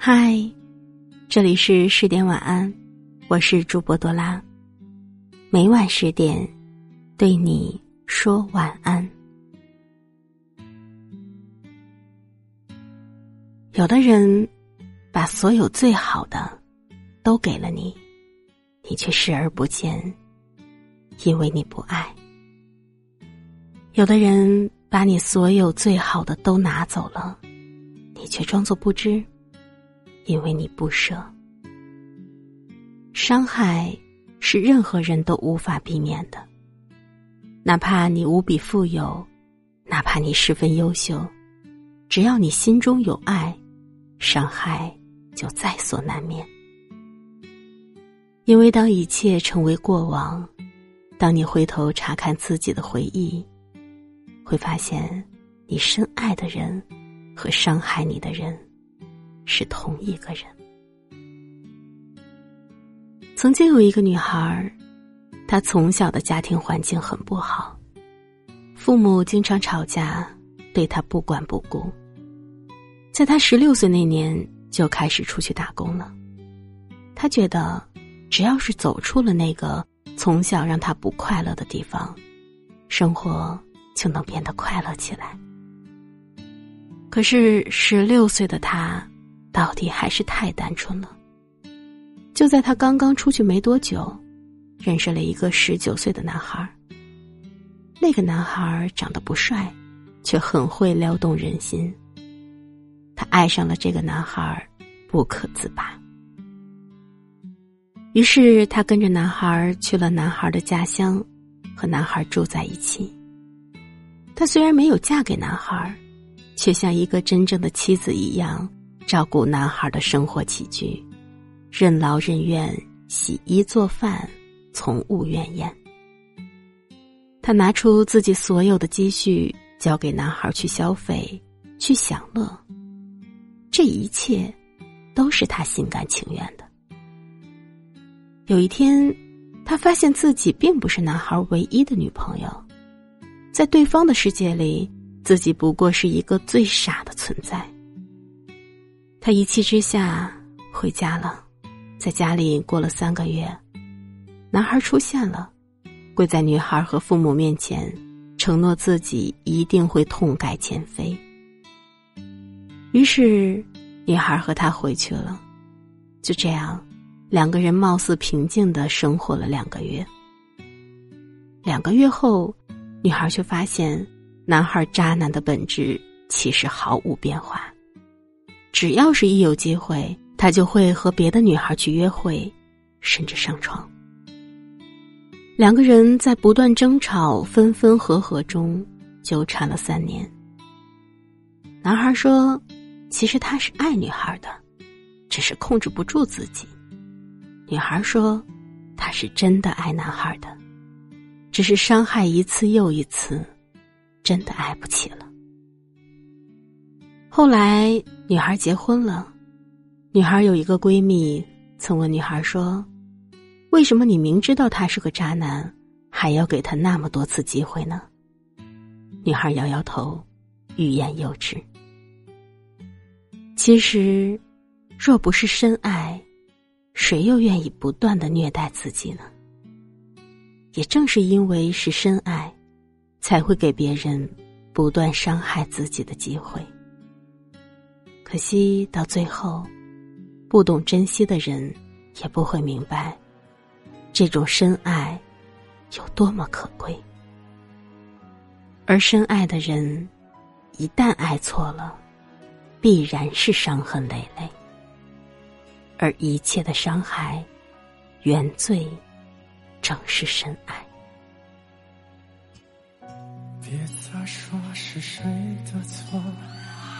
嗨，这里是十点晚安，我是主播多拉。每晚十点，对你说晚安。有的人把所有最好的都给了你，你却视而不见，因为你不爱。有的人把你所有最好的都拿走了，你却装作不知。因为你不舍，伤害是任何人都无法避免的。哪怕你无比富有，哪怕你十分优秀，只要你心中有爱，伤害就在所难免。因为当一切成为过往，当你回头查看自己的回忆，会发现你深爱的人和伤害你的人。是同一个人。曾经有一个女孩，她从小的家庭环境很不好，父母经常吵架，对她不管不顾。在她十六岁那年，就开始出去打工了。她觉得，只要是走出了那个从小让她不快乐的地方，生活就能变得快乐起来。可是十六岁的她。到底还是太单纯了。就在他刚刚出去没多久，认识了一个十九岁的男孩。那个男孩长得不帅，却很会撩动人心。他爱上了这个男孩，不可自拔。于是他跟着男孩去了男孩的家乡，和男孩住在一起。他虽然没有嫁给男孩，却像一个真正的妻子一样。照顾男孩的生活起居，任劳任怨，洗衣做饭，从无怨言。他拿出自己所有的积蓄，交给男孩去消费，去享乐。这一切，都是他心甘情愿的。有一天，他发现自己并不是男孩唯一的女朋友，在对方的世界里，自己不过是一个最傻的存在。他一气之下回家了，在家里过了三个月，男孩出现了，跪在女孩和父母面前，承诺自己一定会痛改前非。于是，女孩和他回去了。就这样，两个人貌似平静的生活了两个月。两个月后，女孩却发现，男孩渣男的本质其实毫无变化。只要是一有机会，他就会和别的女孩去约会，甚至上床。两个人在不断争吵、分分合合中纠缠了三年。男孩说：“其实他是爱女孩的，只是控制不住自己。”女孩说：“他是真的爱男孩的，只是伤害一次又一次，真的爱不起了。”后来，女孩结婚了。女孩有一个闺蜜曾问女孩说：“为什么你明知道他是个渣男，还要给他那么多次机会呢？”女孩摇摇头，欲言又止。其实，若不是深爱，谁又愿意不断的虐待自己呢？也正是因为是深爱，才会给别人不断伤害自己的机会。可惜到最后，不懂珍惜的人也不会明白，这种深爱有多么可贵。而深爱的人，一旦爱错了，必然是伤痕累累。而一切的伤害，原罪正是深爱。别再说是谁的错。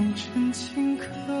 悲？才懂真情可